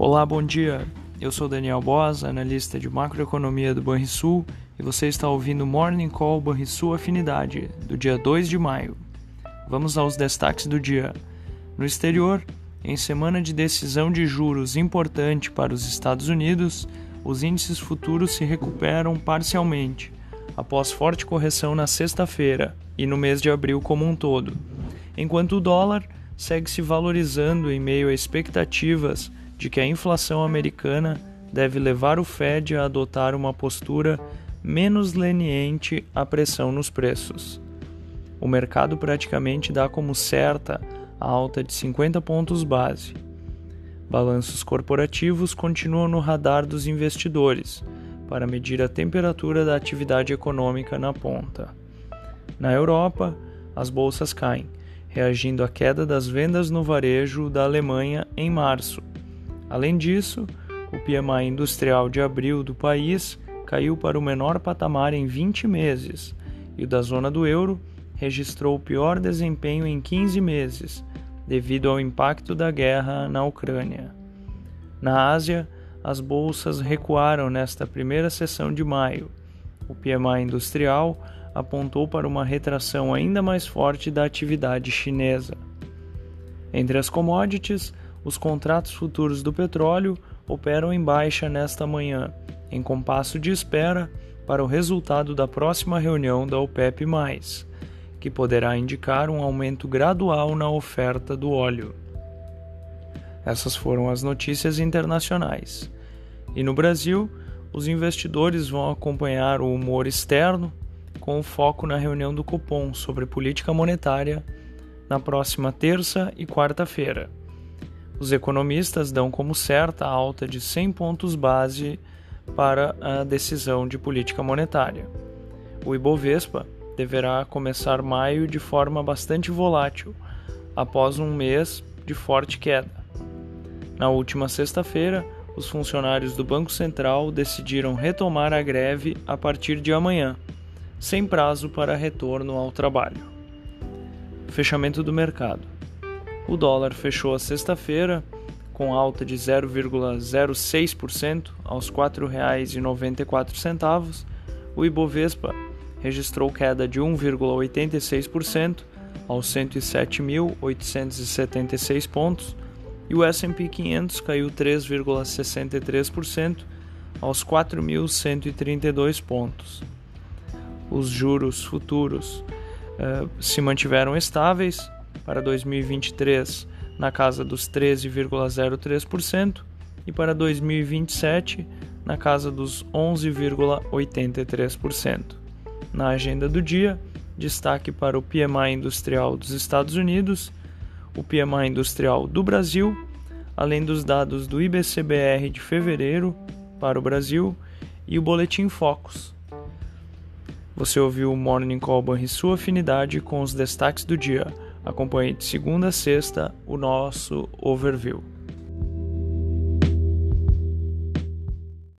Olá, bom dia. Eu sou Daniel Boas, analista de macroeconomia do Banrisul, e você está ouvindo Morning Call Banrisul Afinidade, do dia 2 de maio. Vamos aos destaques do dia. No exterior, em semana de decisão de juros importante para os Estados Unidos, os índices futuros se recuperam parcialmente, após forte correção na sexta-feira e no mês de abril como um todo, enquanto o dólar segue se valorizando em meio a expectativas de que a inflação americana deve levar o Fed a adotar uma postura menos leniente à pressão nos preços. O mercado praticamente dá como certa a alta de 50 pontos base. Balanços corporativos continuam no radar dos investidores para medir a temperatura da atividade econômica na ponta. Na Europa, as bolsas caem, reagindo à queda das vendas no varejo da Alemanha em março, Além disso, o PMI industrial de abril do país caiu para o menor patamar em 20 meses e o da zona do euro registrou o pior desempenho em 15 meses, devido ao impacto da guerra na Ucrânia. Na Ásia, as bolsas recuaram nesta primeira sessão de maio. O PMI industrial apontou para uma retração ainda mais forte da atividade chinesa. Entre as commodities, os contratos futuros do petróleo operam em baixa nesta manhã, em compasso de espera para o resultado da próxima reunião da OPEP, que poderá indicar um aumento gradual na oferta do óleo. Essas foram as notícias internacionais. E no Brasil, os investidores vão acompanhar o humor externo com foco na reunião do Copom sobre política monetária na próxima terça e quarta-feira. Os economistas dão como certa a alta de 100 pontos base para a decisão de política monetária. O Ibovespa deverá começar maio de forma bastante volátil, após um mês de forte queda. Na última sexta-feira, os funcionários do Banco Central decidiram retomar a greve a partir de amanhã, sem prazo para retorno ao trabalho. Fechamento do mercado. O dólar fechou a sexta-feira com alta de 0,06% aos R$ 4,94. O Ibovespa registrou queda de 1,86% aos 107.876 pontos e o S&P 500 caiu 3,63% aos 4.132 pontos. Os juros futuros uh, se mantiveram estáveis para 2023 na casa dos 13,03% e para 2027 na casa dos 11,83%. Na agenda do dia, destaque para o PMI industrial dos Estados Unidos, o PMI industrial do Brasil, além dos dados do IBCBR de fevereiro para o Brasil e o boletim Focus. Você ouviu o Morning Call e sua afinidade com os destaques do dia. Acompanhe de segunda a sexta o nosso overview.